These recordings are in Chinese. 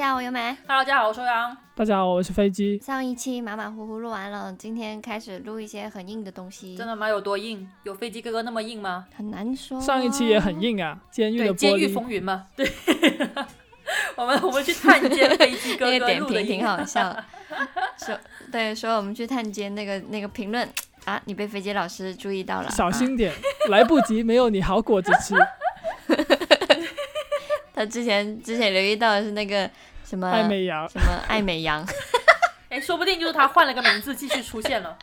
大家好，我优美。Hello，大家好，我是欧阳。大家好，我是飞机。上一期马马虎虎录完了，今天开始录一些很硬的东西，真的吗？有多硬？有飞机哥哥那么硬吗？很难说。上一期也很硬啊，监狱对，的监狱玻璃。风云嘛。对，我们我们去探监飞机哥 那个哥点评挺好笑，说对说我们去探监那个那个评论啊，你被飞机老师注意到了，小啊心点，来不及，没有你好果子吃。他之前之前留意到的是那个什么艾美羊，什么艾美羊，哎，说不定就是他换了个名字继续出现了。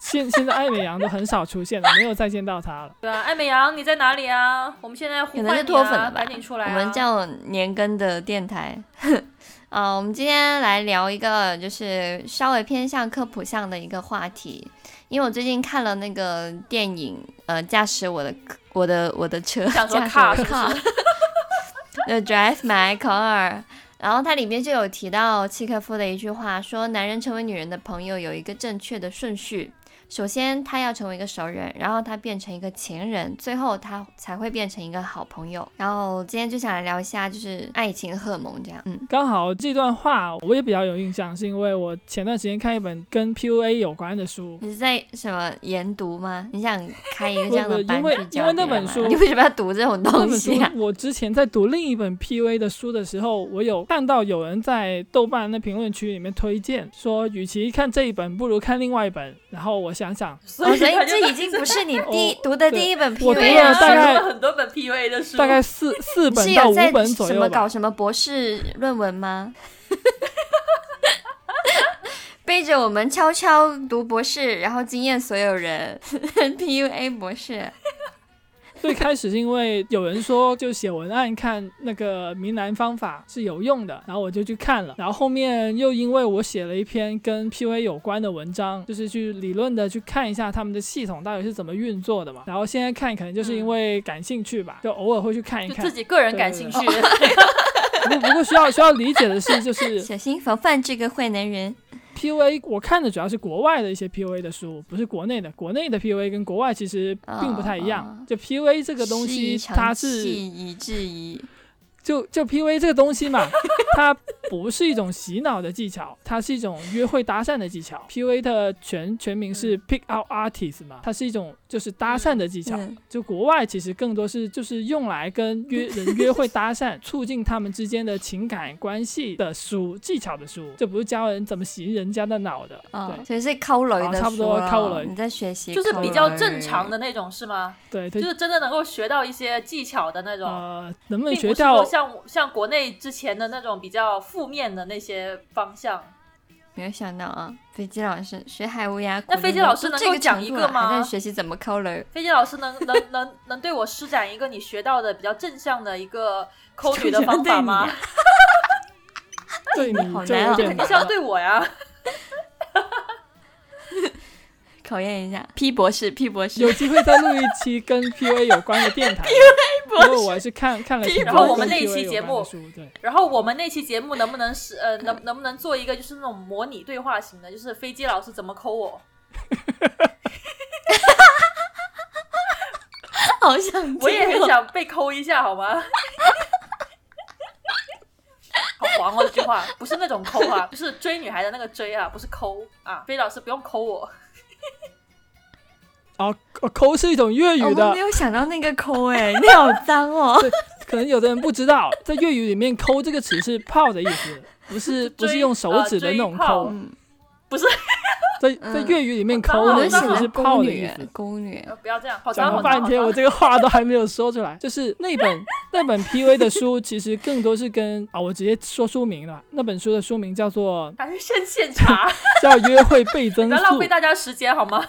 现现在艾美羊都很少出现了，没有再见到他了。对啊，艾美羊你在哪里啊？我们现在呼可能是唤你啊，脱粉了吧？赶紧出来、啊！我们叫年更的电台。啊，我们今天来聊一个就是稍微偏向科普向的一个话题，因为我最近看了那个电影，呃，驾驶我的我的我的车，驾驶我 car 的是不 car，是？The Drive My Car。然后它里面就有提到契诃夫的一句话，说男人成为女人的朋友有一个正确的顺序。首先，他要成为一个熟人，然后他变成一个情人，最后他才会变成一个好朋友。然后今天就想来聊一下，就是爱情荷尔蒙这样。嗯，刚好这段话我也比较有印象，是因为我前段时间看一本跟 PUA 有关的书。你是在什么研读吗？你想开一个这样的 不不因为因为那本书你为什么要读这种东西啊？我之前在读另一本 PUA 的书的时候，我有看到有人在豆瓣的评论区里面推荐说，与其看这一本，不如看另外一本。然后我想想，哦，所以这已经不是你 第读的第一本 PUA 了了大概了 很多本 PUA 的书，大概四 四本是到五有在本左右吧什么搞。什么博士论文吗？背着我们悄悄读博士，然后惊艳所有人。PUA 博士，最开始是因为有人说，就写文案看那个明兰方法是有用的，然后我就去看了。然后后面又因为我写了一篇跟 PUA 有关的文章，就是去理论的去看一下他们的系统到底是怎么运作的嘛。然后现在看可能就是因为感兴趣吧，就偶尔会去看一看自。己个人感兴趣。不过不过需要需要理解的是，就是小心防范这个坏男人。PUA 我看的主要是国外的一些 PUA 的书，不是国内的。国内的 PUA 跟国外其实并不太一样。哦就 PUA 这个东西，它是戏以至于就就 PUA 这个东西嘛，它不是一种洗脑的技巧，它是一种约会搭讪的技巧。PUA 的全全名是 Pick Out Artist 嘛，它是一种就是搭讪的技巧。嗯就国外其实更多是就是用来跟约 人约会搭讪，促进他们之间的情感关系的书技巧的书，这不是教人怎么洗人家的脑的。哦，对所以是抠雷的啊差不多抠雷你在学习，就是比较正常。的那种，是吗？对，它就是真的能够学到一些技巧的那种，呃能不能学到说像像国内之前的那种比较负面的那些方向。没有想到啊，飞机老师学海无涯。那飞机老师能够讲一个吗还在学习怎么抠雷。飞机老师能能能能对我施展一个你学到的比较正向的一个 抠女的方法吗？对你好难哦就有点肯定是要。对我呀。考验一下 P 博士，P 博士有机会再录一期跟 PUA 有关的电台。因 为我还是看看了然后我们那一期节目对，然后我们那期节目能不能是呃能能不能做一个就是那种模拟对话型的，就是飞机老师怎么抠我？好想 我也很想被抠一下，好吗？好黄哦，这句话不是那种抠啊，就是追女孩的那个追啊，不是抠啊。飞老师不用抠我，哦，哦抠是一种粤语的我没，有想到那个抠哎，你好脏哦。可能有的人不知道，在粤语里面“抠”这个词是泡的意思，不是 不是用手指的那种抠，嗯，在在嗯粤语里面“抠”当然的意思是我们喜欢宫女泡的意思。，宫女呃不要这样，好讲了半天，我。这个话都还没有说出来。就是那本那本 PV 的书，其实更多是跟啊，我直接说书名了。那本书的书名叫做还是先现查，叫《约会倍增术不要浪费》，大家时间好吗？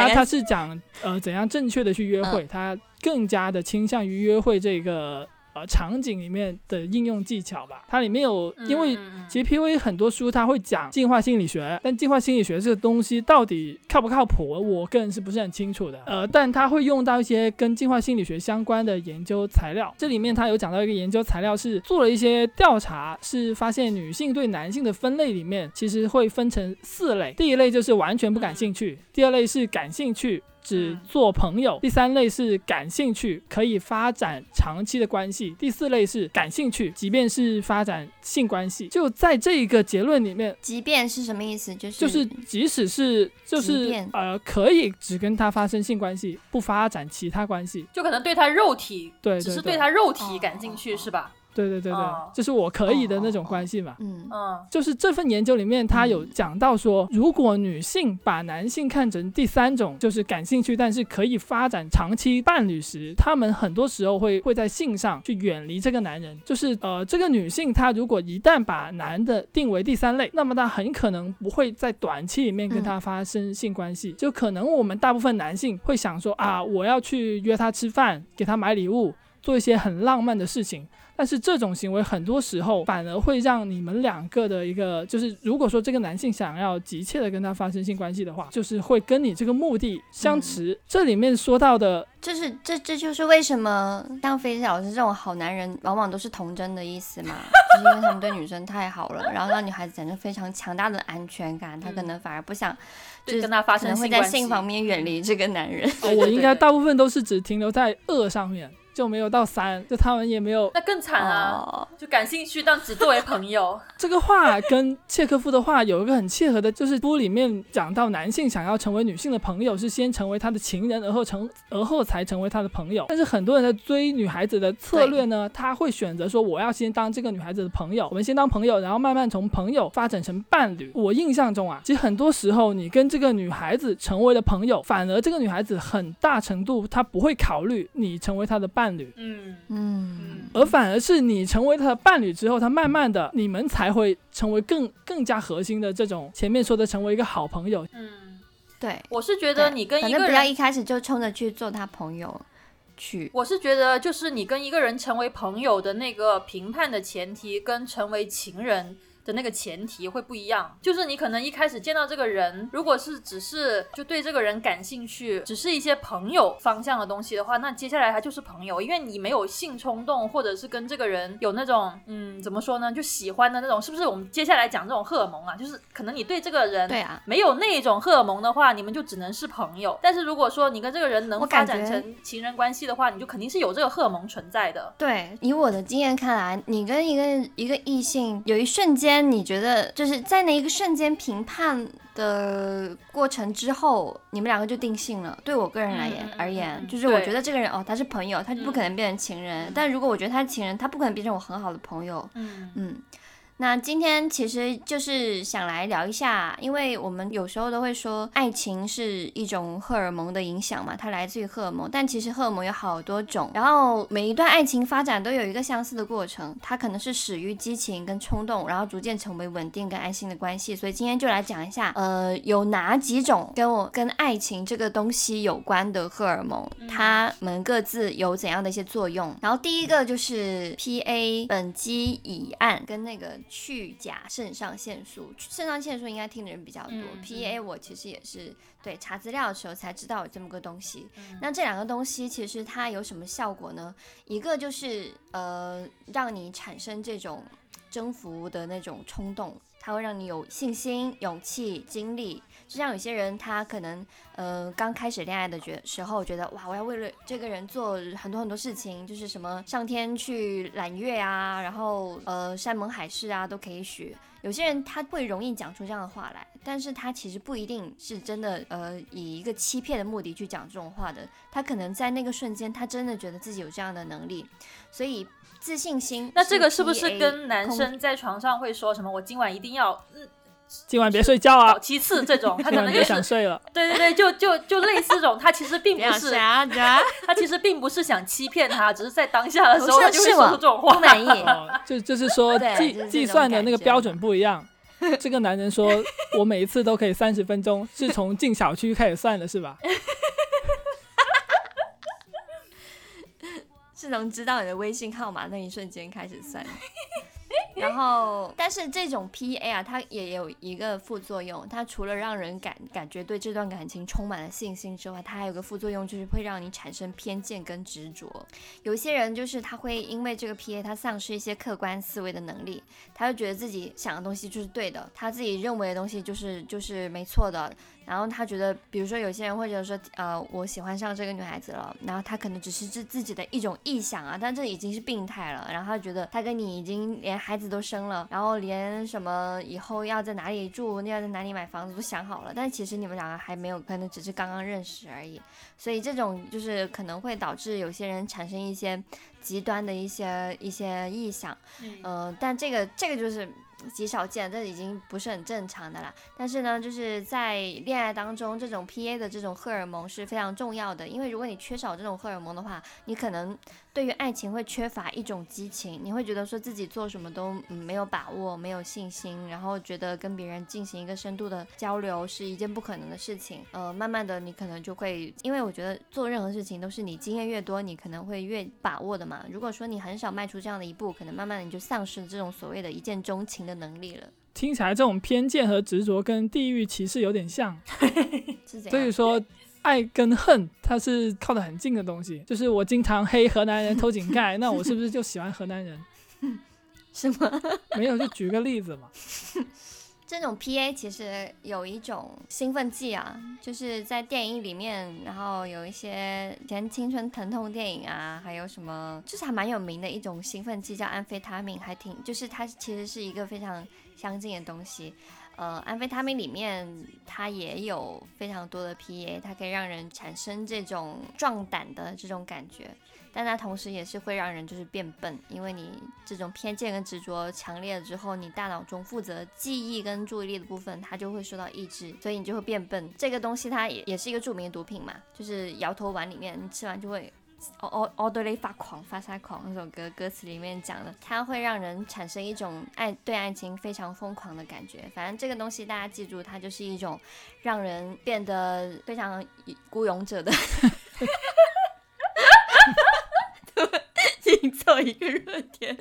大概它它是讲呃怎样正确的去约嗯。会，他更加的倾向于约会这个呃场景里面的应用技巧吧。它里面有因为。其实 PUA 很多书它会讲进化心理学，但进化心理学这个东西到底靠不靠谱，我个人是不是很清楚的。呃，但它会用到一些跟进化心理学相关的研究材料。这里面它有讲到一个研究材料是做了一些调查，是发现女性对男性的分类里面其实会分成四类。第一类就是完全不感兴趣，第二类是感兴趣。只嗯做朋友；第三类是感兴趣，可以发展长期的关系；第四类是感兴趣，即便是发展性关系。就在这一个结论里面，即便是什么意思？就是就是即使是就是呃，可以只跟他发生性关系，不发展其他关系。就可能对他肉体，对只是对他肉体感兴趣，哦是吧？对对对对哦，就是我可以的那种关系嘛。嗯嗯就是这份研究里面，他有讲到说，如果女性把男性看成第三种，就是感兴趣，但是可以发展长期伴侣时，他们很多时候会会在性上去远离这个男人。就是呃，这个女性她如果一旦把男的定为第三类，那么她很可能不会在短期里面跟他发生性关系。就可能我们大部分男性会想说啊，我要去约她吃饭，给她买礼物，做一些很浪漫的事情。但是这种行为很多时候反而会让你们两个的一个，就是如果说这个男性想要急切的跟他发生性关系的话，就是会跟你这个目的相持。这里面说到的，就是这这就是为什么像菲菲老师这种好男人，往往都是童真的意思嘛，就是因为他们对女生太好了，然后让女孩子产生非常强大的安全感，她可能反而不想，就，是跟他发生可能会在性关系性方面远离这个男人。呃我应该大部分都是只停留在恶上面，就没有到三，就他们也没有那更惨啊！哦，就感兴趣，但只作为朋友。这个话跟契诃夫的话有一个很契合的，就是书里面讲到男性想要成为女性的朋友，是先成为他的情人，而后成而后才成为他的朋友。但是很多人在追女孩子的策略呢，他会选择说我要先当这个女孩子的朋友，我们先当朋友，然后慢慢从朋友发展成伴侣。我印象中啊，其实很多时候你跟这个女孩子成为了朋友，反而这个女孩子很大程度她不会考虑你成为她的伴侣。嗯嗯，而反而是你成为他的伴侣之后，他慢慢的你们才会成为更更加核心的这种前面说的成为一个好朋友。嗯，对，我是觉得你跟一个人，不要一开始就冲着去做他朋友去。我是觉得就是你跟一个人成为朋友的那个评判的前提，跟成为情人。的那个前提会不一样，就是你可能一开始见到这个人，如果是只是就对这个人感兴趣，只是一些朋友方向的东西的话，那接下来他就是朋友，因为你没有性冲动，或者是跟这个人有那种嗯怎么说呢，就喜欢的那种，是不是？我们接下来讲这种荷尔蒙啊，就是可能你对这个人对啊，没有那种荷尔蒙的话，你们就只能是朋友。但是如果说你跟这个人能发展成情人关系的话，你就肯定是有这个荷尔蒙存在的。对，以我的经验看来，你跟一个一个异性有一瞬间，你觉得就是在那一个瞬间评判的过程之后，你们两个就定性了。对我个人来言、而言，嗯就是我觉得这个人哦，他是朋友，他就不可能变成情人。嗯但如果我觉得他是情人，他不可能变成我很好的朋友。嗯嗯，那今天其实就是想来聊一下，因为我们有时候都会说爱情是一种荷尔蒙的影响嘛，它来自于荷尔蒙，但其实荷尔蒙有好多种，然后每一段爱情发展都有一个相似的过程，它可能是始于激情跟冲动，然后逐渐成为稳定跟安心的关系。所以今天就来讲一下，呃，有哪几种跟我跟爱情这个东西有关的荷尔蒙，它们各自有怎样的一些作用。然后第一个就是 PA 苯基乙胺跟那个去甲肾上腺素，肾上腺素应该听的人比较多。嗯 PA 我其实也是对查资料的时候才知道有这么个东西。嗯那这两个东西其实它有什么效果呢？一个就是呃，让你产生这种征服的那种冲动，它会让你有信心、勇气、精力。就像有些人，他可能呃刚开始恋爱的觉时候，觉得哇，我要为了这个人做很多很多事情，就是什么上天去揽月啊，然后呃山盟海誓啊都可以许。有些人他会容易讲出这样的话来，但是他其实不一定是真的呃以一个欺骗的目的去讲这种话的，他可能在那个瞬间他真的觉得自己有这样的能力，所以自信心。那这个是不是跟男生在床上会说什么“我今晚一定要嗯今晚别睡觉啊搞，七次”这种？他可能就是想睡了。对对对，就就就类似这种，他其实并不是，他其实并不是想欺骗他，只是在当下的时候他就会说出这种话不。满意。哦，就就是说计计算的那个标准不一样。这个男人说，我每一次都可以三十分钟，是从进小区开始算的，是吧？是从知道你的微信号码那一瞬间开始算。然后，但是这种 PA 啊，它也有一个副作用，它除了让人感感觉对这段感情充满了信心之外，它还有个副作用，就是会让你产生偏见跟执着。有些人就是他会因为这个 PA，他丧失一些客观思维的能力，他就觉得自己想的东西就是对的，他自己认为的东西就是就是没错的，然后他觉得，比如说有些人会觉得说，呃，我喜欢上这个女孩子了，然后他可能只是自自己的一种臆想啊，但这已经是病态了。然后他觉得他跟你已经连孩子都生了，然后连什么以后要在哪里住，要在哪里买房子都想好了，但其实你们两个还没有，可能只是刚刚认识而已。所以这种就是可能会导致有些人产生一些极端的一些一些臆想，呃，但这个这个就是极少见，这已经不是很正常的啦。但是呢，就是在恋爱当中，这种 P A 的这种荷尔蒙是非常重要的，因为如果你缺少这种荷尔蒙的话，你可能。对于爱情会缺乏一种激情，你会觉得说自己做什么都没有把握、没有信心，然后觉得跟别人进行一个深度的交流是一件不可能的事情。呃，慢慢的你可能就会，因为我觉得做任何事情都是你经验越多，你可能会越把握的嘛。如果说你很少迈出这样的一步，可能慢慢的你就丧失了这种所谓的一见钟情的能力了。听起来这种偏见和执着跟地域歧视有点像，所以说。爱跟恨，它是靠得很近的东西。就是我经常黑河南人偷井盖，那我是不是就喜欢河南人？是吗？没有，就举个例子嘛。这种 P A 其实有一种兴奋剂啊，就是在电影里面，然后有一些以前青春疼痛电影啊，还有什么，就是还蛮有名的一种兴奋剂，叫安非他命，还挺，就是它其实是一个非常相近的东西。呃，安非他命里面它也有非常多的 PA，它可以让人产生这种壮胆的这种感觉，但它同时也是会让人就是变笨，因为你这种偏见跟执着强烈了之后，你大脑中负责记忆跟注意力的部分它就会受到抑制，所以你就会变笨。这个东西它也也是一个著名的毒品嘛，就是摇头丸里面你吃完就会。奥奥奥德雷发狂发沙狂那首歌歌词里面讲的，它会让人产生一种爱对爱情非常疯狂的感觉。反正这个东西大家记住，它就是一种让人变得非常孤勇者的，营造 一个热点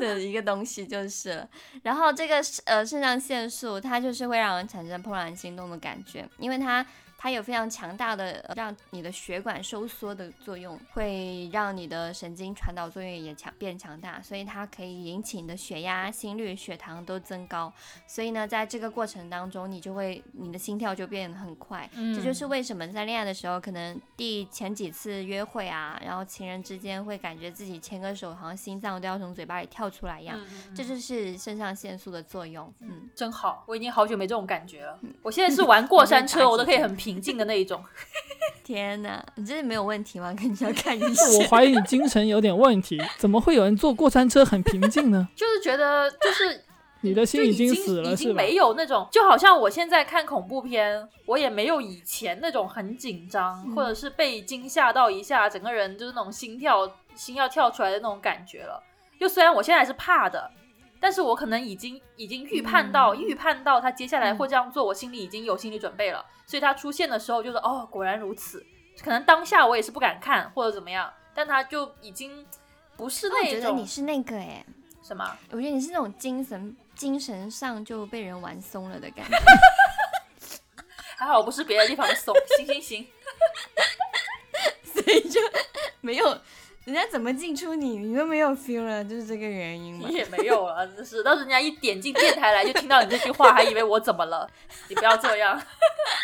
的一个东西就是了。然后这个呃肾上腺素，它就是会让人产生怦然心动的感觉，因为它。它有非常强大的让你的血管收缩的作用，会让你的神经传导作用也强变强大，所以它可以引起你的血压、心率、血糖都增高。所以呢，在这个过程当中，你就会你的心跳就变得很快。嗯这就是为什么在恋爱的时候，可能第前几次约会啊，然后情人之间会感觉自己牵个手，好像心脏都要从嘴巴里跳出来一样。这就是肾上腺素的作用。嗯，真好，我已经好久没这种感觉了。我现在是玩过山车，我都可以很平。平静的那一种，天哪，你这是没有问题吗？肯定要看一下。我怀疑你精神有点问题，怎么会有人坐过山车很平静呢？就是觉得，就是你的心已经死了，已经没有那种，就好像我现在看恐怖片，我也没有以前那种很紧张，或者是被惊吓到一下，整个人就是那种心跳心要跳出来的那种感觉了。就虽然我现在还是怕的。但是我可能已经已经预判到预判到他接下来会这样做，我心里已经有心理准备了，所以他出现的时候就是哦，果然如此。可能当下我也是不敢看或者怎么样，但他就已经不是那种。我觉得你是那个哎，什么？我觉得你是那种精神精神上就被人玩松了的感觉。还好我不是别的地方松，行行行，所以就没有。人家怎么进出你，你都没有 feel 了，就是这个原因吗？你 也没有了，真是。到时人家一点进电台来，就听到你这句话，还以为我怎么了？你不要这样。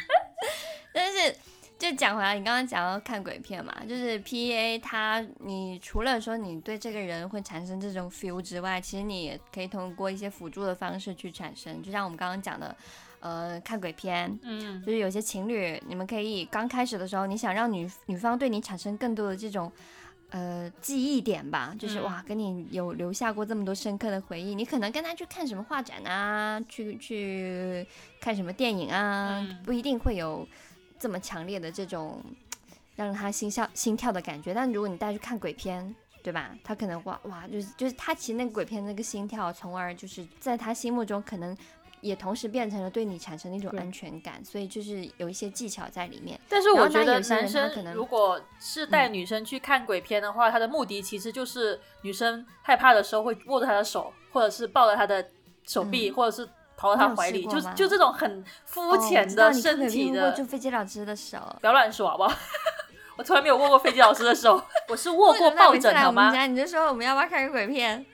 但是，就讲回来，你刚刚讲到看鬼片嘛，就是 P A 它，你除了说你对这个人会产生这种 feel 之外，其实你也可以通过一些辅助的方式去产生。就像我们刚刚讲的，呃，看鬼片，嗯，就是有些情侣，你们可以刚开始的时候，你想让女女方对你产生更多的这种。呃，记忆点吧，就是哇，跟你有留下过这么多深刻的回忆。你可能跟他去看什么画展啊，去去看什么电影啊，不一定会有这么强烈的这种让他心跳心跳的感觉。但如果你带去看鬼片，对吧？他可能哇哇，就是就是他其实那个鬼片那个心跳，从而就是在他心目中可能。也同时变成了对你产生的一种安全感，所以就是有一些技巧在里面。但是我觉得男生如果是带女生去看鬼片的话，他的目的其实就是女生害怕的时候会握着他的手，或者是抱着他的手臂，或者是跑到他怀里，就就这种很肤浅的身体的。握住飞机老师的手，不要乱说好不好？我从来没有握过飞机老师的手，我是握过抱枕好吗？你就说我们要不要看个鬼片？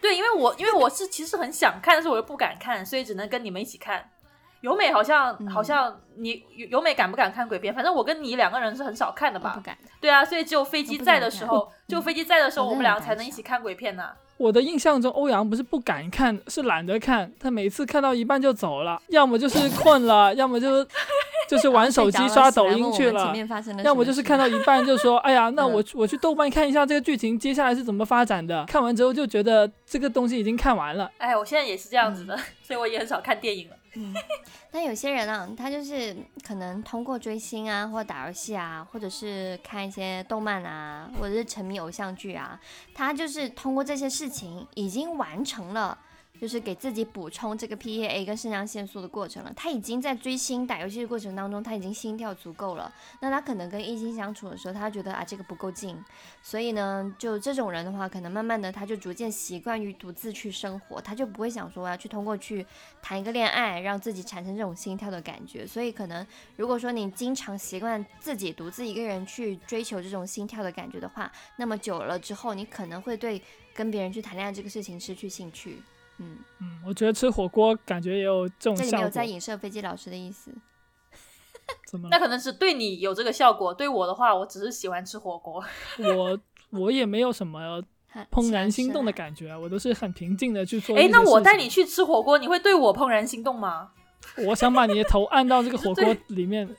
对，因为我因为我是其实很想看，但是我又不敢看，所以只能跟你们一起看。由美好像、嗯好像你由由美敢不敢看鬼片？反正我跟你两个人是很少看的吧？不敢。对啊，所以只有飞机在的时候，只有飞机在的时候，我我们两个才能一起看鬼片呢、我的印象中，欧阳不是不敢看，是懒得看。他每次看到一半就走了，要么就是困了，要么就就是玩 手机刷抖音去了我们前，面发生了要么就是看到一半就说：“ 哎呀，那嗯我我去豆瓣看一下这个剧情接下来是怎么发展的。”看完之后就觉得这个东西已经看完了。哎，我现在也是这样子的，所以我也很少看电影了。嗯，但有些人啊，他就是可能通过追星啊，或者打游戏啊，或者是看一些动漫啊，或者是沉迷偶像剧啊，他就是通过这些事情已经完成了。就是给自己补充这个 PEA 跟肾上腺素的过程了。他已经在追星、打游戏的过程当中，他已经心跳足够了。那他可能跟异性相处的时候，他觉得啊这个不够劲，所以呢，就这种人的话，可能慢慢的他就逐渐习惯于独自去生活，他就不会想说我要去通过去谈一个恋爱，让自己产生这种心跳的感觉。所以可能如果说你经常习惯自己独自一个人去追求这种心跳的感觉的话，那么久了之后，你可能会对跟别人去谈恋爱这个事情失去兴趣。嗯，嗯，我觉得吃火锅感觉也有这种效果这里没有在。影射飞机老师的意思。怎么那？可能是对你有这个效果，对我的话，我只是喜欢吃火锅。我我也没有什么怦然心动的。感觉，我都是很平静的去做。哎，那我带你，去吃火锅，你会对我怦然心动吗？我想把你的头按到这个火锅里面。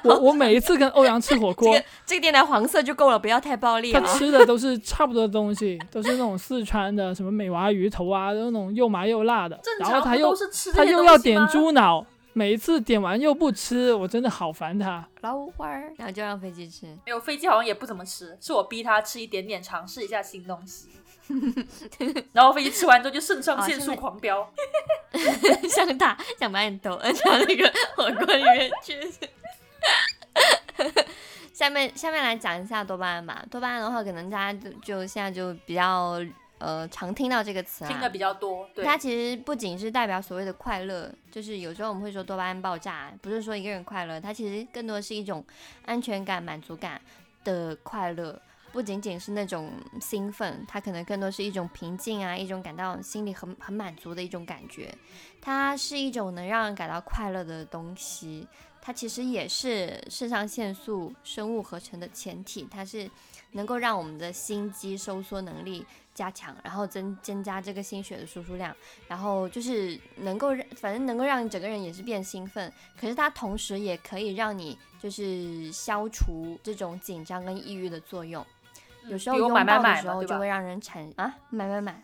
我我每一次跟欧阳吃火锅，这个这个电台黄色就够了，不要太暴力他啊！吃的都是差不多的东西，都是那种四川的什么美娃鱼头啊，都那种又麻又辣的。正然后他又常不都是吃这他又要点猪脑，每一次点完又不吃，我真的好烦他。老花儿，然后就让飞机吃。没有飞机好像也不怎么吃，是我逼他吃一点点，尝试一下新东西。然后飞机吃完之后就肾上腺素狂飙。像他想把你头摁到那个火锅里面去。下面下面来讲一下多巴胺吧。多巴胺的话，可能大家就就现在就比较呃常听到这个词啊听的。比较多，对，它其实不仅是代表所谓的快乐，就是有时候我们会说多巴胺爆炸，不是说一个人快乐，它其实更多是一种安全感、满足感的快乐，不仅仅是那种兴奋，它可能更多是一种平静啊，一种感到心里很很满足的一种感觉。它是一种能让人感到快乐的东西，它其实也是肾上腺素生物合成的前体，它是能够让我们的心肌收缩能力加强，然后增增加这个心血的输出量，然后就是能够让，反正能够让你整个人也是变兴奋，可是它同时也可以让你就是消除这种紧张跟抑郁的作用。有时候拥抱的时候就会？让人产啊买买买，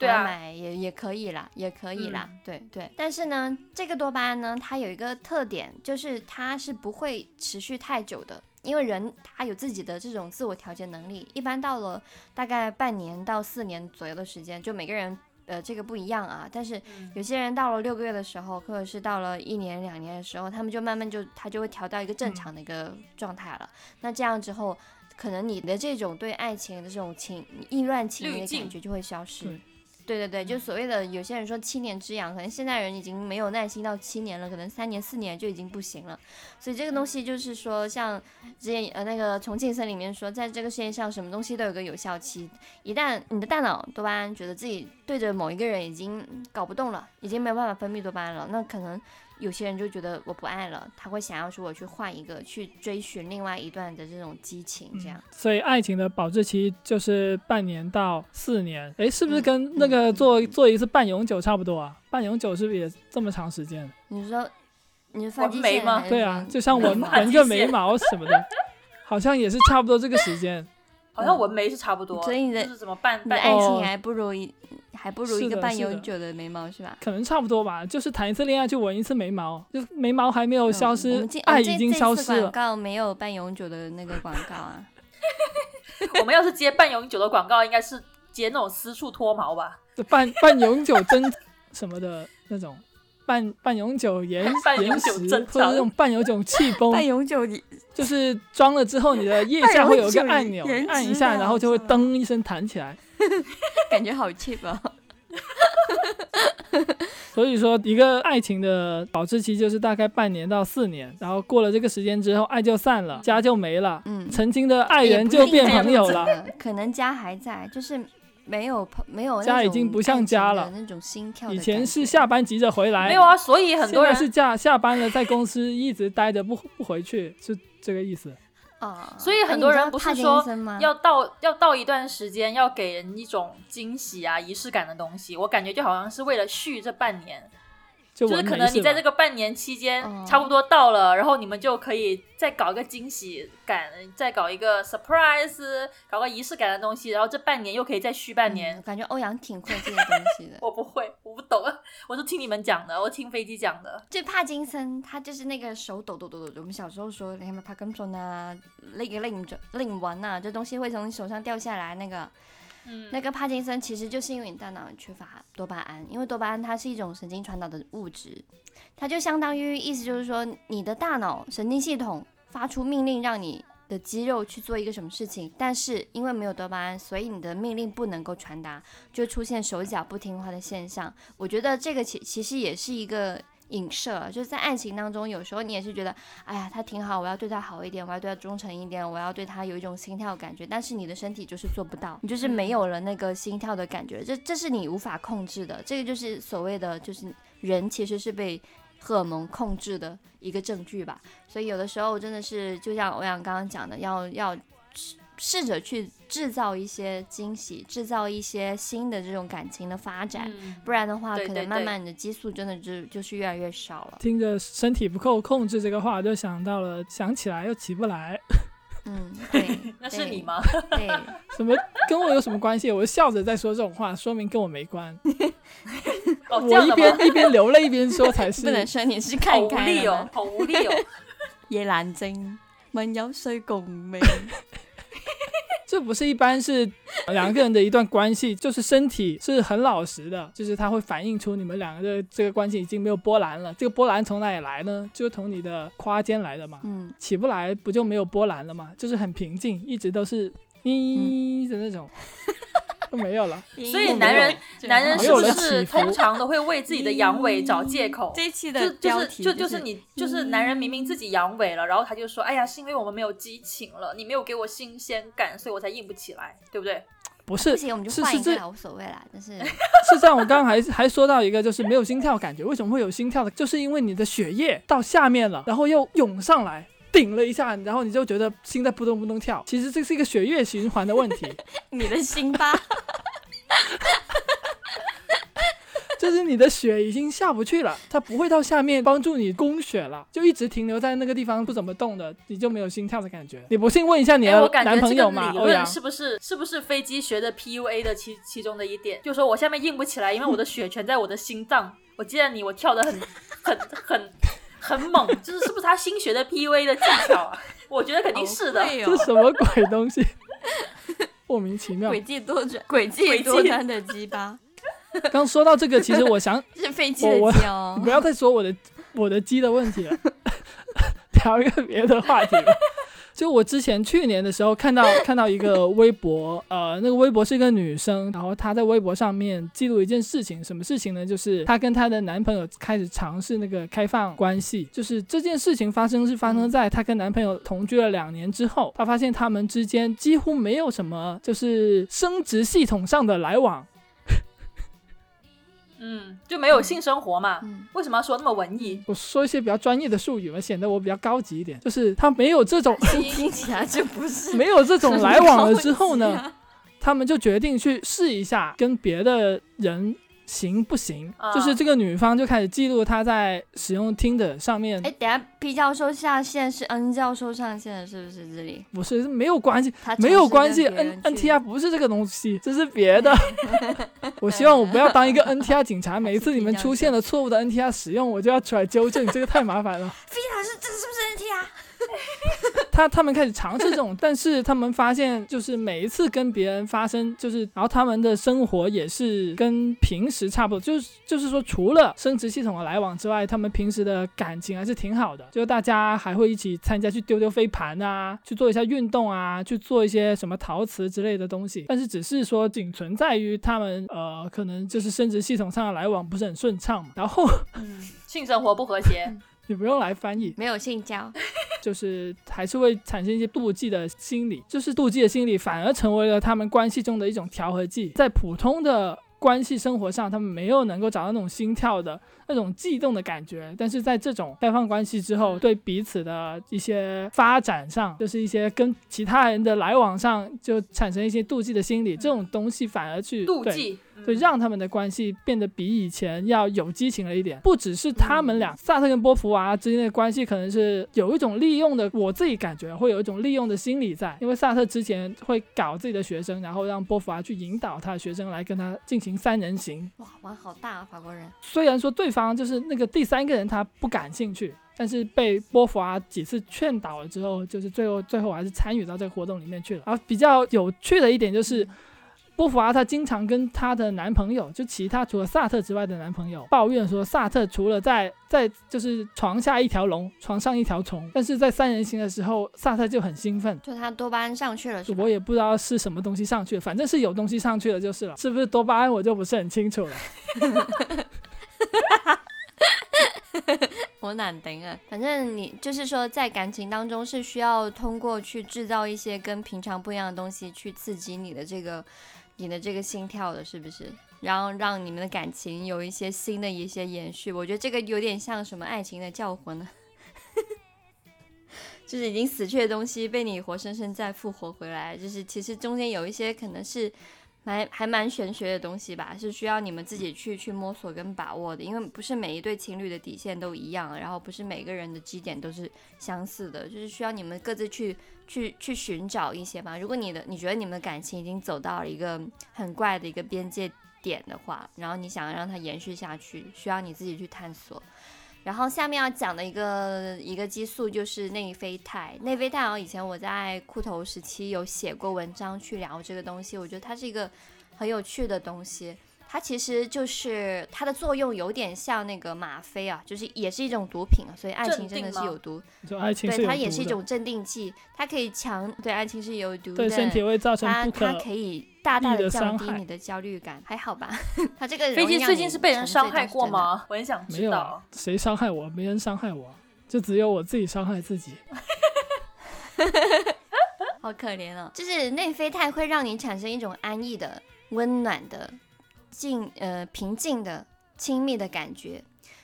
对啊买买也也可以啦，也可以啦，嗯对对。但是呢，这个多巴胺呢，它有一个特点，就是它是不会持续太久的。因为人他有自己的这种自我调节能力，一般到了大概半年到四年左右的时间，就每个人呃这个不一样啊。但是嗯有些人到了六个月的时候，或者是到了一年两年的时候，他们就慢慢就他就会调到一个正常的一个状态了。那这样之后，可能你的这种对爱情的这种情意乱情迷的感觉就会消失。对对对对，就所谓的有些人说七年之痒，可能现在人已经没有耐心到七年了，可能三年四年就已经不行了。所以这个东西就是说，像之前呃那个重庆森里面说，在这个世界上什么东西都有个有效期，一旦你的大脑多巴胺觉得自己对着某一个人已经搞不动了，已经没有办法分泌多巴胺了，那可能有些人就觉得我不爱了，他会想要说我去换一个，去追寻另外一段的这种激情，这样。所以爱情的保质期就是半年到四年。诶，是不是嗯跟那个做做一次半永久差不多啊？半永久是不是也这么长时间？你说你是发际纹眉吗对啊，就像纹纹个眉毛什么的，好像也是差不多这个时间。好像纹眉是差不多，所以你的就是怎么办你的办爱情哦还不如一，还不如一个半永久的眉毛是吧？可能差不多吧，就是谈一次恋爱就纹一次眉毛，就眉毛还没有消失爱已经消失了广。告没有半永久的那个广告啊。我们要是接半永久的广告，应该是接那种私处脱毛吧？就半半永久针什么的那种，半半永久延 半永延时，或者那种半永久气 崩，半永久你就是装了之后你的腋下会有一个按钮，按一下然后就会噔一声弹起来。感觉好 cheap 啊！所以说，一个爱情的保质期就是大概半年到四年，然后过了这个时间之后，爱就散了，家就没了，嗯，曾经的爱人就变朋友了。可能家还在，就是没有朋没有家已经不像家了那种心跳以。前是下班急着回来，没有啊，所以很多人现在是下下班了，在公司一直待着不不回去，是这个意思。啊，所以很多人不是说？要到要到一段时间，要给人一种惊喜啊、仪式感的东西。我感觉就好像是为了续这半年，就就是可能你在这个半年期间哦差不多到了，然后你们就可以再搞一个惊喜感，再搞一个 surprise，搞个仪式感的东西，然后这半年又可以再续半年。嗯感觉欧阳挺会这些东西的。我不会，我不懂，我是听你们讲的，我听飞机讲的。这帕金森，他就是那个手抖抖抖抖。我们小时候说，你看帕金森啊，那个令令丸啊，这东西会从你手上掉下来。那个那个帕金森其实就是因为你大脑缺乏多巴胺，因为多巴胺它是一种神经传导的物质，它就相当于意思就是说，你的大脑神经系统发出命令让你的肌肉去做一个什么事情，但是因为没有多巴胺，所以你的命令不能够传达，就出现手脚不听话的现象。我觉得这个其其实也是一个影射啊，就是在爱情当中，有时候你也是觉得，哎呀，他挺好，我要对他好一点，我要对他忠诚一点，我要对他有一种心跳感觉，但是你的身体就是做不到，你就是没有了那个心跳的感觉，这这是你无法控制的，这个就是所谓的，就是人其实是被荷尔蒙控制的一个证据吧。所以有的时候真的是，就像欧阳刚刚讲的，要要试试着去制造一些惊喜，制造一些新的这种感情的发展。嗯不然的话，可对对对能慢慢你的激素真的就就是越来越少了。听着身体不够控制这个话，就想到了想起来又起不来，嗯，对，那是你吗？对？什么跟我有什么关系？我笑着在说这种话，说明跟我没关。哦，我一？边 一边流泪一边说才是不。能说你是好无看力哦，好无力哦。夜闌靜，問有谁共鳴？这不是一般是两个人的一段关系，就是身体是很老实的，就是它会反映出你们两个的这个关系已经没有波澜了。这个波澜从哪里来呢？就是从你的胯间来的嘛。嗯，起不来不就没有波澜了吗？就是很平静，一直都是咦的那种，都 没有了。所以男人男人是不是通常都会为自己的阳痿找借口？这一期的就是标题就就是是你就是男人明明自己阳痿了，然后他就说，哎呀，是因为我们没有激情了，你没有给我新鲜感，所以我才硬不起来，对不对？不是不行，我们就是换一是这个啦，无所谓啦。但是 是这样，我刚刚还还说到一个，就是没有心跳感觉。为什么会有心跳的？就是因为你的血液到下面了，然后又涌上来，顶了一下，然后你就觉得心在扑通扑通跳。其实这是一个血液循环的问题，你的心吧，就是你的血已经下不去了，它不会到下面帮助你供血了，就一直停留在那个地方不怎么动的，你就没有心跳的感觉。你不信问一下你的男朋友嘛，理欧阳论。是不是是不是飞机学的 PUA 的其其中的一点？就说我下面硬不起来，因为我的血全在我的心脏。我记得你，我跳的很很很很猛，就是是不是他新学的 PUA 的技巧啊？我觉得肯定是的。会这什么鬼东西？莫名其妙。诡计多端，诡计多端的鸡巴刚说到这个，其实我想，是飞机的鸡哦你不。要再说我的我的鸡的问题了，聊一个别的话题吧。就我之前去年的时候看到看到一个微博，呃，那个微博是一个女生，然后她在微博上面记录一件事情，什么事情呢？就是她跟她的男朋友开始尝试那个开放关系，就是这件事情发生是发生在她跟男朋友同居了两年之后，她发现他们之间几乎没有什么就是生殖系统上的来往，嗯，就没有性生活嘛？嗯，为什么要说那么文艺？我说一些比较专业的术语嘛，显得我比较高级一点。就是他没有这种 听起来就不是 没有这种来往了之后呢，啊他们就决定去试一下跟别的人行不行。啊就是这个女方就开始记录她在使用 Tinder 上面哎，，等下 P 教授下线是 N 教授上线的，是不是这里？不是没有关系，没有关系，N NTR 不是这个东西，这是别的。我希望我不要当一个 NTR 警察，每一次你们出现了错误的 NTR 使用，我就要出来纠正，这个太麻烦了。飞老师，这是不是 NT 啊？他他们开始尝试这种，但是他们发现，就是每一次跟别人发生，就是然后他们的生活也是跟平时差不多，就是就是说，除了生殖系统的来往之外，他们平时的感情还是挺好的，就大家还会一起参加去丢丢飞盘啊，去做一下运动啊，去做一些什么陶瓷之类的东西，但是只是说仅存在于他们呃，可能就是生殖系统上的来往不是很顺畅嘛，然后嗯，性生活不和谐。你不用来翻译，没有性交，就是还是会产生一些妒忌的心理，就是妒忌的心理反而成为了他们关系中的一种调和剂，在普通的。关系生活上，他们没有能够找到那种心跳的那种悸动的感觉，但是在这种开放关系之后，对彼此的一些发展上，就是一些跟其他人的来往上，就产生一些妒忌的心理，这种东西反而去妒忌。对，让他们的关系变得比以前要有激情了一点。不只是他们俩，萨特跟波伏娃之间的关系可能是有一种利用的，我自己感觉会有一种利用的心理在。因为萨特之前会搞自己的学生，然后让波伏娃去引导他的学生来跟他进行三人行。哇，玩好大啊，法国人。虽然说对方就是那个第三个人他不感兴趣，但是被波伏娃几次劝导了之后，就是最后最后还是参与到这个活动里面去了。然后比较有趣的一点就是。波伏娃她经常跟她的男朋友，就其他除了萨特之外的男朋友抱怨说，萨特除了在在就是床下一条龙，床上一条虫，但是在三人行的时候，萨特就很兴奋，就他多巴胺上去了，我也不知道是什么东西上去了，反正是有东西上去了就是了，是不是多巴胺我就不是很清楚了。我难顶啊！反正你就是说，在感情当中是需要通过去制造一些跟平常不一样的东西，去刺激你的这个。你的这个心跳的，是不是？然后让你们的感情有一些新的一些延续。我觉得这个有点像什么爱情的教魂呢？就是已经死去的东西被你活生生再复活回来。就是其实中间有一些可能是。蛮还蛮玄学的东西吧，是需要你们自己去去摸索跟把握的，因为不是每一对情侣的底线都一样，然后不是每个人的基点都是相似的，就是需要你们各自去去去寻找一些吧。如果你的你觉得你们的感情已经走到了一个很怪的一个边界点的话，然后你想要让它延续下去，需要你自己去探索。然后下面要讲的一个一个激素就是内啡肽。内啡肽，以前我在裤头时期有写过文章去聊这个东西，我觉得它是一个很有趣的东西。它其实就是它的作用有点像那个吗啡啊，就是也是一种毒品啊，所以爱情真的是有毒。爱情对，它也是一种镇定剂，它可以强对爱情是有毒的，对身体会造成它它可以大大的降低你的焦虑感，还好吧？它这个飞机最近是被人伤害过吗？我很想知道，谁伤害我？没人伤害我，就只有我自己伤害自己。好可怜哦，就是内啡肽会让你产生一种安逸的、温暖的。静呃平静的亲密的感觉，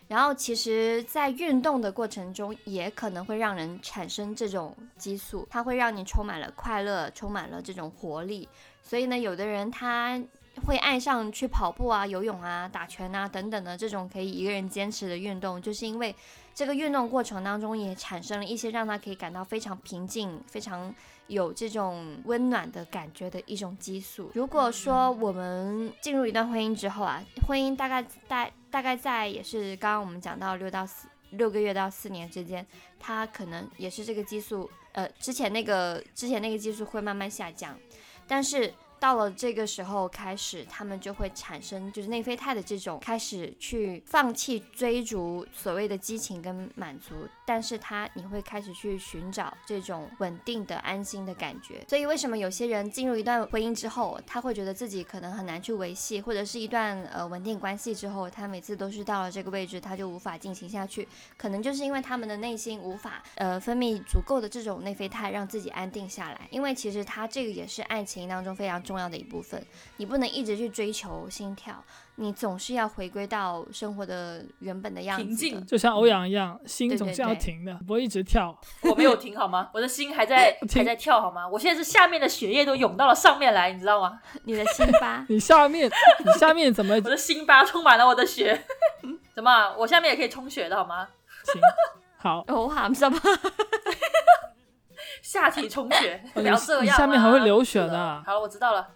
然后其实，在运动的过程中，也可能会让人产生这种激素，它会让你充满了快乐，充满了这种活力。所以呢，有的人他会爱上去跑步啊、游泳啊、打拳啊等等的这种可以一个人坚持的运动，就是因为这个运动过程当中也产生了一些让他可以感到非常平静、非常。有这种温暖的感觉的一种激素。如果说我们进入一段婚姻之后啊，婚姻大概大大概在也是刚刚我们讲到六到四六个月到四年之间，它可能也是这个激素，呃，之前那个之前那个激素会慢慢下降，但是。到了这个时候开始，他们就会产生就是内啡肽的这种开始去放弃追逐所谓的激情跟满足，但是他你会开始去寻找这种稳定的安心的感觉。所以为什么有些人进入一段婚姻之后，他会觉得自己可能很难去维系，或者是一段呃稳定关系之后，他每次都是到了这个位置，他就无法进行下去，可能就是因为他们的内心无法呃分泌足够的这种内啡肽，让自己安定下来。因为其实他这个也是爱情当中非常。重要的一部分，你不能一直去追求心跳，你总是要回归到生活的原本的样子。平静，就像欧阳一样，心总是要停的，不会一直跳。我没有停好吗？我的心还在 还在跳好吗？我现在是下面的血液都涌到了上面来，你知道吗？你的心巴，你下面，你下面怎么？我的心巴充满了我的血，怎么？我下面也可以充血的好吗？行，好，我喊什么？下体充血，不要这样下面还会流血的。好了，我知道了。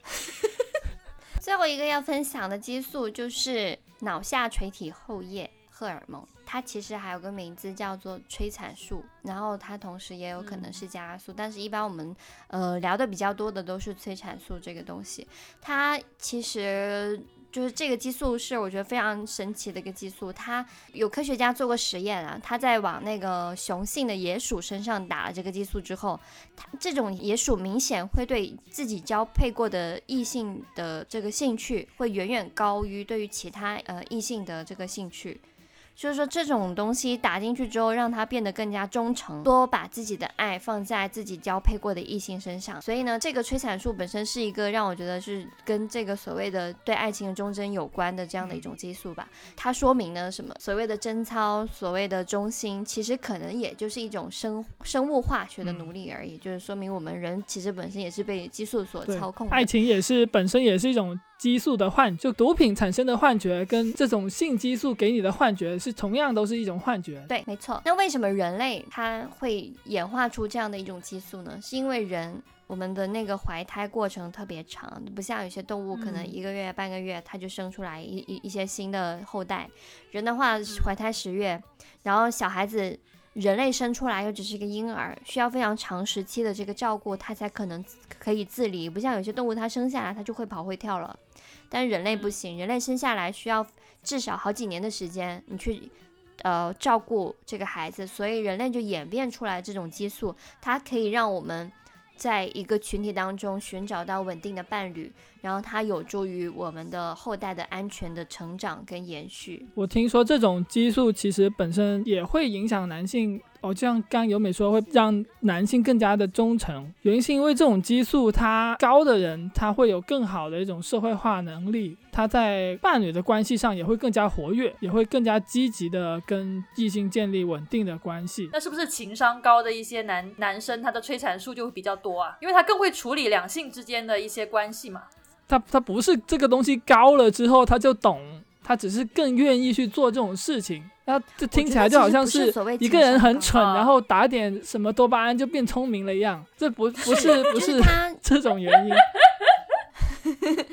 最后一个要分享的激素就是脑下垂体后叶荷尔蒙，它其实还有个名字叫做催产素，然后它同时也有可能是加压素，但是一般我们呃聊的比较多的都是催产素这个东西，它其实。就是这个激素是我觉得非常神奇的一个激素，它有科学家做过实验啊，他在往那个雄性的野鼠身上打了这个激素之后，它这种野鼠明显会对自己交配过的异性的这个兴趣会远远高于对于其他呃异性的这个兴趣。就是说这种东西打进去之后，让他变得更加忠诚，多把自己的爱放在自己交配过的异性身上。所以呢，这个催产素本身是一个让我觉得是跟这个所谓的对爱情的忠贞有关的这样的一种激素吧。它说明了什么？所谓的贞操，所谓的忠心，其实可能也就是一种生生物化学的奴隶而已。就是说明我们人其实本身也是被激素所操控的。爱情也是本身也是一种激素的幻，就毒品产生的幻觉跟这种性激素给你的幻觉是同样都是一种幻觉。对，没错。那为什么人类它会演化出这样的一种激素呢？是因为人我们的那个怀胎过程特别长，不像有些动物可能嗯一个月、半个月它就生出来一一一些新的后代。人的话怀胎十月，然后小孩子。人类生出来又只是一个婴儿，需要非常长时期的这个照顾，它才可能可以自理。不像有些动物，它生下来它就会跑会跳了，但是人类不行，人类生下来需要至少好几年的时间，你去呃照顾这个孩子，所以人类就演变出来这种激素，它可以让我们在一个群体当中寻找到稳定的伴侣，然后它有助于我们的后代的安全的成长跟延续。我听说这种激素其实本身也会影响男性哦，就像刚尤美说，会让男性更加的忠诚。原因是因为这种激素它高的人，他会有更好的一种社会化能力，他在伴侣的关系上也会更加活跃，也会更加积极的跟异性建立稳定的关系。那是不是情商高的一些男男生，他的催产素就会比较多啊？因为他更会处理两性之间的一些关系嘛。他他不是这个东西高了之后他就懂，他只是更愿意去做这种事情。那这听起来就好像是所谓一个人很蠢，然后打点什么多巴胺就变聪明了一样。这不 不是不是是他这种原因。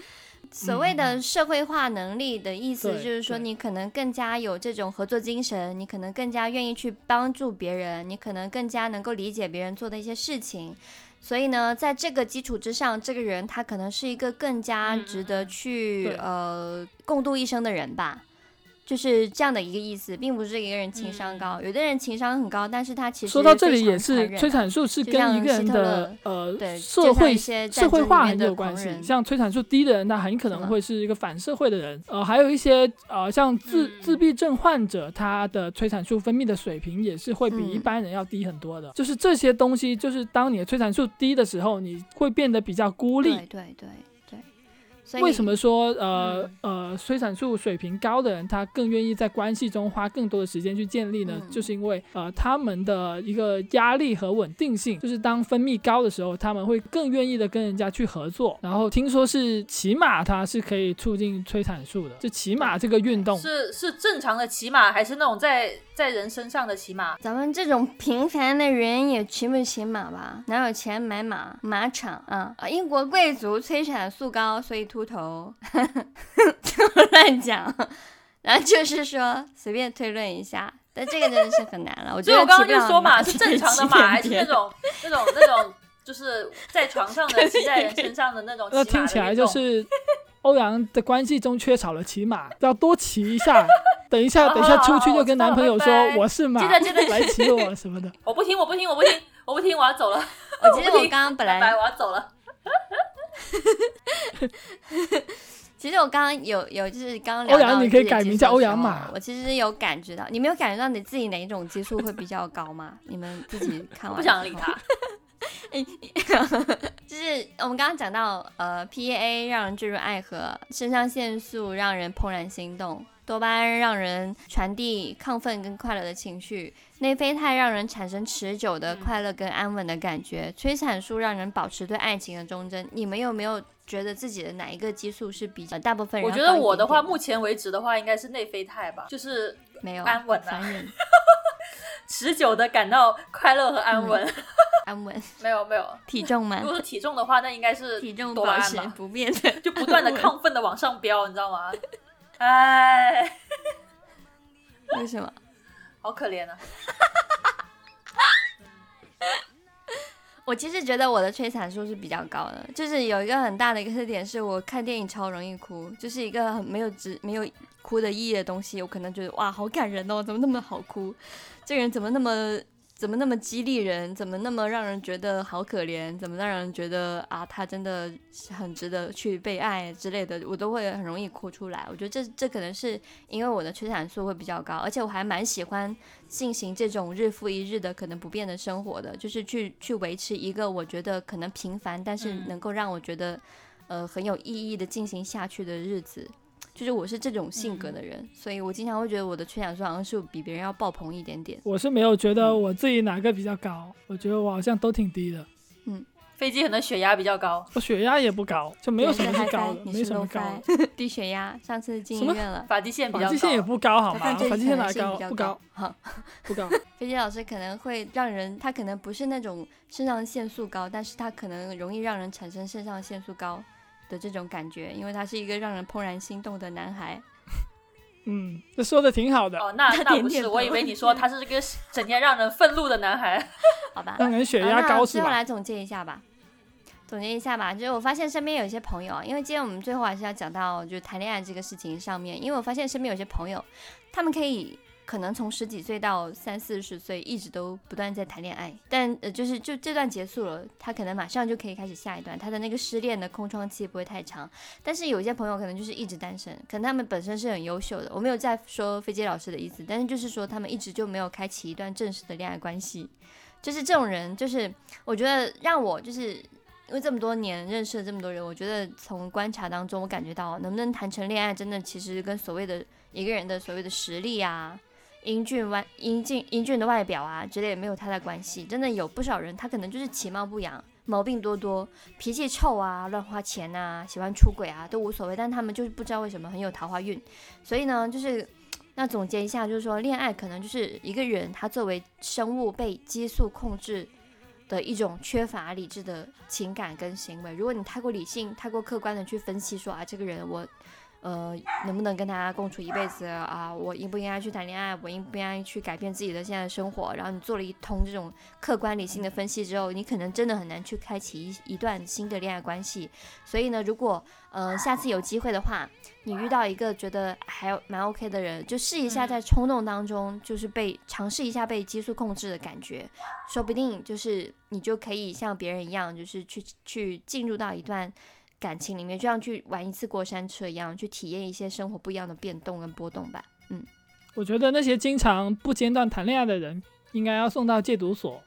所谓的社会化能力的意思，就是说你可能更加有这种合作精神，你可能更加愿意去帮助别人，你可能更加能够理解别人做的一些事情。所以呢，在这个基础之上，这个人他可能是一个更加嗯值得嗯去对呃共度一生的人吧。就是这样的一个意思，并不是一个人情商高，有的人情商很高，但是他其实说到这里也是催产素是跟一个人的呃对社会社会化很有关系。人像催产素低的人，他很可能会是一个反社会的人。呃，还有一些呃像自嗯自闭症患者，他的催产素分泌的水平也是会比一嗯般人要低很多的。就是这些东西，就是当你的催产素低的时候，你会变得比较孤立。对对对对，所以为什么说呃呃催产素水平高的人，他更愿意在关系中花更多的时间去建立呢？嗯就是因为呃他们的一个压力和稳定性，就是当分泌高的时候，他们会更愿意的跟人家去合作。然后听说是骑马，它是可以促进催产素的，就骑马这个运动。是是正常的骑马，还是那种在在人身上的骑马？咱们这种平凡的人也骑不起马吧？哪有钱买马？马场啊啊！英国贵族催产素高，所以秃头，乱讲。然后就是说，随便推论一下，但这个真的是很难了。我觉得所以我刚刚就说嘛，是正常的马，还是那种那种那种，就是在床上的骑在人身上的那种骑马听起来就是欧阳的关系中缺少了骑马，要多骑一下。等一下，等一下出去就跟男朋友说我是马，记得记得来骑我什么的。我不听，我不听，我不听，我不听，我要走了，我其实我我不听刚刚本拜拜，来，我要走了。其实我刚刚有有就是刚刚聊欧阳到你可以改名叫欧阳马我其实有感觉到，你没有感觉到你自己哪一种激素会比较高吗？你们自己看完不想理他。就是我们刚刚讲到，呃，PAA 让人坠入爱河，肾上腺素让人怦然心动，多巴胺让人传递亢奋跟快乐的情绪，内啡肽让人产生持久的嗯快乐跟安稳的感觉，催产素让人保持对爱情的忠贞。你们有没有觉得自己的哪一个激素是比较大部分人我觉得我的话，目前为止的话，应该是内啡肽吧，就是没有安稳啊残忍 持久的感到快乐和安稳。安稳，没有没有，体重吗如？果是体重的话，那应该是体重多巴保持，不变的，就不断的亢奋的往上飙，你知道吗？哎，为什么？好可怜啊！我其实觉得我的摧残数是比较高的，就是有一个很大的一个特点是我看电影超容易哭，就是一个很没有值没有哭的意义的东西，我可能觉得哇好感人哦，怎么那么好哭？这个人怎么那么怎么那么激励人？怎么那么让人觉得好可怜？怎么让人觉得啊，他真的很值得去被爱之类的，我都会很容易哭出来。我觉得这这可能是因为我的催产素会比较高，而且我还蛮喜欢进行这种日复一日的可能不变的生活的，就是去去维持一个我觉得可能平凡，但是能够让我觉得呃很有意义的进行下去的日子。就是我是这种性格的人，所以我经常会觉得我的催产素好像是比别人要爆棚一点点。我是没有觉得我自己哪个比较高，我觉得我好像都挺低的。嗯飞机可能血压比较高，我血压也不高，就没有什么是是高的，没什么高的。低血压，上次进医院了。发际线比较高。发际线也不高好吗？发际线哪可能性比较不高？好，不高。飞机老师可能会让人，他可能不是那种肾上腺素高，但是他可能容易让人产生肾上腺素高的这种感觉，因为他是一个让人怦然心动的男孩。嗯，这说的挺好的，哦，那 他那不是，点点我以为你说他是这个整天让人愤怒的男孩。好吧，让人血压高是吧？最后来总结一下吧，总结一下吧。就是我发现身边有一些朋友啊，因为今天我们最后还是要讲到就是谈恋爱这个事情上面，因为我发现身边有些朋友，他们可以可能从十几岁到三四十岁一直都不断在谈恋爱，但呃就是就这段结束了，他可能马上就可以开始下一段，他的那个失恋的空窗期不会太长。但是有一些朋友可能就是一直单身，可能他们本身是很优秀的，我没有在说飞机老师的意思，但是就是说他们一直就没有开启一段正式的恋爱关系。就是这种人，就是我觉得让我就是因为这么多年认识了这么多人，我觉得从观察当中，我感觉到能不能谈成恋爱，真的其实跟所谓的一个人的所谓的实力啊、英俊外英俊英俊的外表啊之类的没有太大关系。真的有不少人，他可能就是其貌不扬。毛病多多，脾气臭啊，乱花钱啊，喜欢出轨啊，都无所谓。但他们就是不知道为什么很有桃花运，所以呢，就是那总结一下，就是说，恋爱可能就是一个人他作为生物被激素控制的一种缺乏理智的情感跟行为。如果你太过理性、太过客观的去分析说啊，这个人我。呃，能不能跟他共处一辈子啊？我应不应该去谈恋爱？我应不应该去改变自己的现在的生活？然后你做了一通这种客观理性的分析之后，你可能真的很难去开启一一段新的恋爱关系。所以呢，如果呃下次有机会的话，你遇到一个觉得还蛮 OK 的人，就试一下在冲动当中，就是被尝试一下被激素控制的感觉，说不定就是你就可以像别人一样，就是去去进入到一段感情里面，就像去玩一次过山车一样，去体验一些生活不一样的变动跟波动吧。嗯我觉得那些经常不间断谈恋爱的人，应该要送到戒毒所。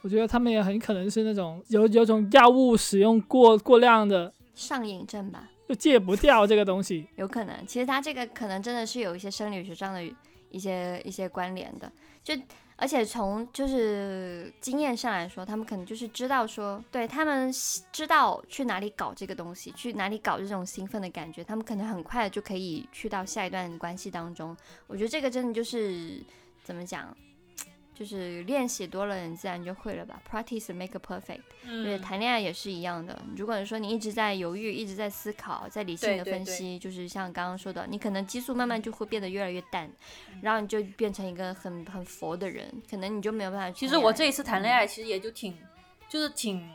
我觉得他们也很可能是那种有有种药物使用过过量的，上瘾症吧，就戒不掉这个东西。有可能。其实他这个可能真的是有一些生理学上的一些一些关联的，就而且从就是经验上来说，他们可能就是知道说，对他们知道去哪里搞这个东西，去哪里搞这种兴奋的感觉，他们可能很快就可以去到下一段关系当中。我觉得这个真的就是怎么讲，就是练习多了，你自然就会了吧。Practice make perfect。对，嗯，谈恋爱也是一样的。如果说你一直在犹豫，一直在思考，在理性的对对对分析，就是像刚刚说的，你可能激素慢慢就会变得越来越淡，然后你就变成一个很很佛的人，可能你就没有办法去其。实我这一次谈恋爱，其实也就挺，就是挺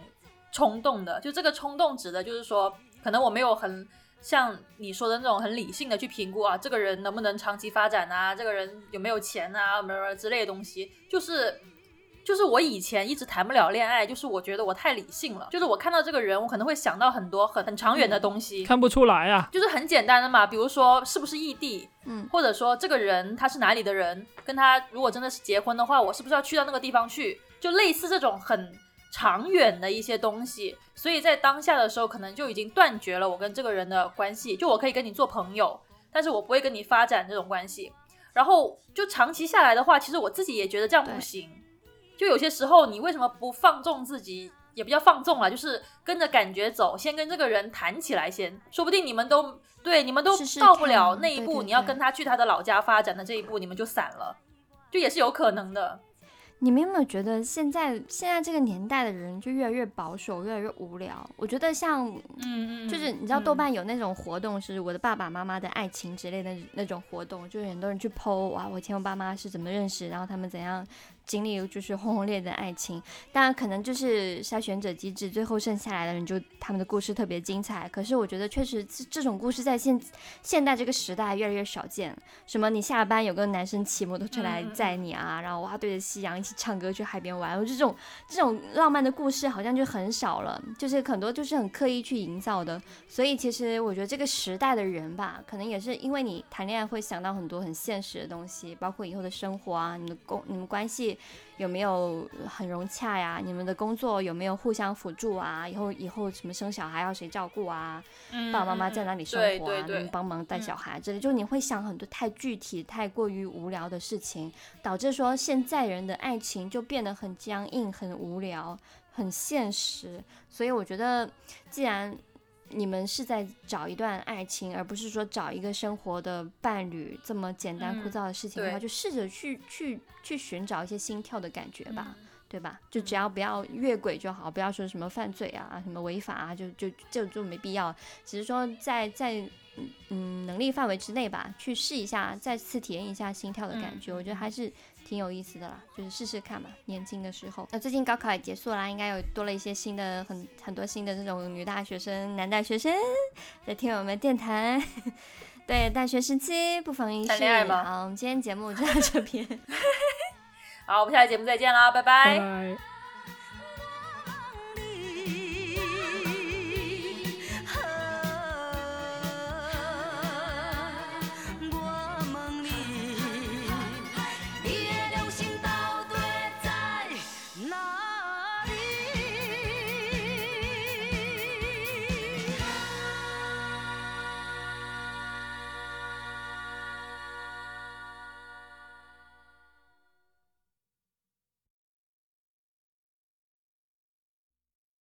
冲动的。就这个冲动指的就是说，可能我没有很像你说的那种很理性的去评估啊，这个人能不能长期发展啊，这个人有没有钱啊，什么之类的东西，就是。就是我以前一直谈不了恋爱，就是我觉得我太理性了。就是我看到这个人，我可能会想到很多很很长远的东西，看不出来啊，就是很简单的嘛，比如说是不是异地，嗯，或者说这个人他是哪里的人，跟他如果真的是结婚的话，我是不是要去到那个地方去？就类似这种很长远的一些东西，所以在当下的时候，可能就已经断绝了我跟这个人的关系。就我可以跟你做朋友，但是我不会跟你发展这种关系。然后就长期下来的话，其实我自己也觉得这样不行。就有些时候，你为什么不放纵自己？也不叫放纵了，就是跟着感觉走，先跟这个人谈起来先，说不定你们都对，你们都到不了那一步，对对对你要跟他去他的老家发展的这一步，你们就散了，就也是有可能的。你们有没有觉得现在现在这个年代的人就越来越保守，越来越无聊？我觉得像嗯嗯，就是你知道豆瓣有那种活动，是我的爸爸妈妈的爱情之类的那种活动，就是很多人去剖哇，我以前我爸妈是怎么认识，然后他们怎样经历就是轰轰烈烈的爱情。当然，可能就是筛选者机制，最后剩下来的人就他们的故事特别精彩。可是我觉得，确实这这种故事在现现代这个时代越来越少见。什么，你下了班有个男生骑摩托车来载你啊，然后哇对着夕阳一起唱歌去海边玩，我这种这种浪漫的故事好像就很少了，就是很多就是很刻意去营造的。所以其实我觉得这个时代的人吧，可能也是因为你谈恋爱会想到很多很现实的东西，包括以后的生活啊，你的工、你们关系有没有很融洽呀？你们的工作有没有互相辅助啊？以后以后什么生小孩要谁照顾啊？爸爸妈妈在哪里生活啊？能帮忙带小孩之类，就你会想很多太具体、太过于无聊的事情，导致说现在人的爱情就变得很僵硬、很无聊、很现实。所以我觉得，既然你们是在找一段爱情，而不是说找一个生活的伴侣这么简单枯燥的事情的话，就试着去去去寻找一些心跳的感觉吧，对吧？就只要不要越轨就好，不要说什么犯罪啊、什么违法啊，就就就就没必要。只是说在在嗯能力范围之内吧，去试一下，再次体验一下心跳的感觉，我觉得还是。挺有意思的啦，就是试试看嘛。年轻的时候，那最近高考也结束啦，应该有多了一些新的很很多新的这种女大学生、男大学生在听我们电台。对，大学时期不妨一试。好，我们今天节目就到这边。好，我们下期节目再见啦，拜拜。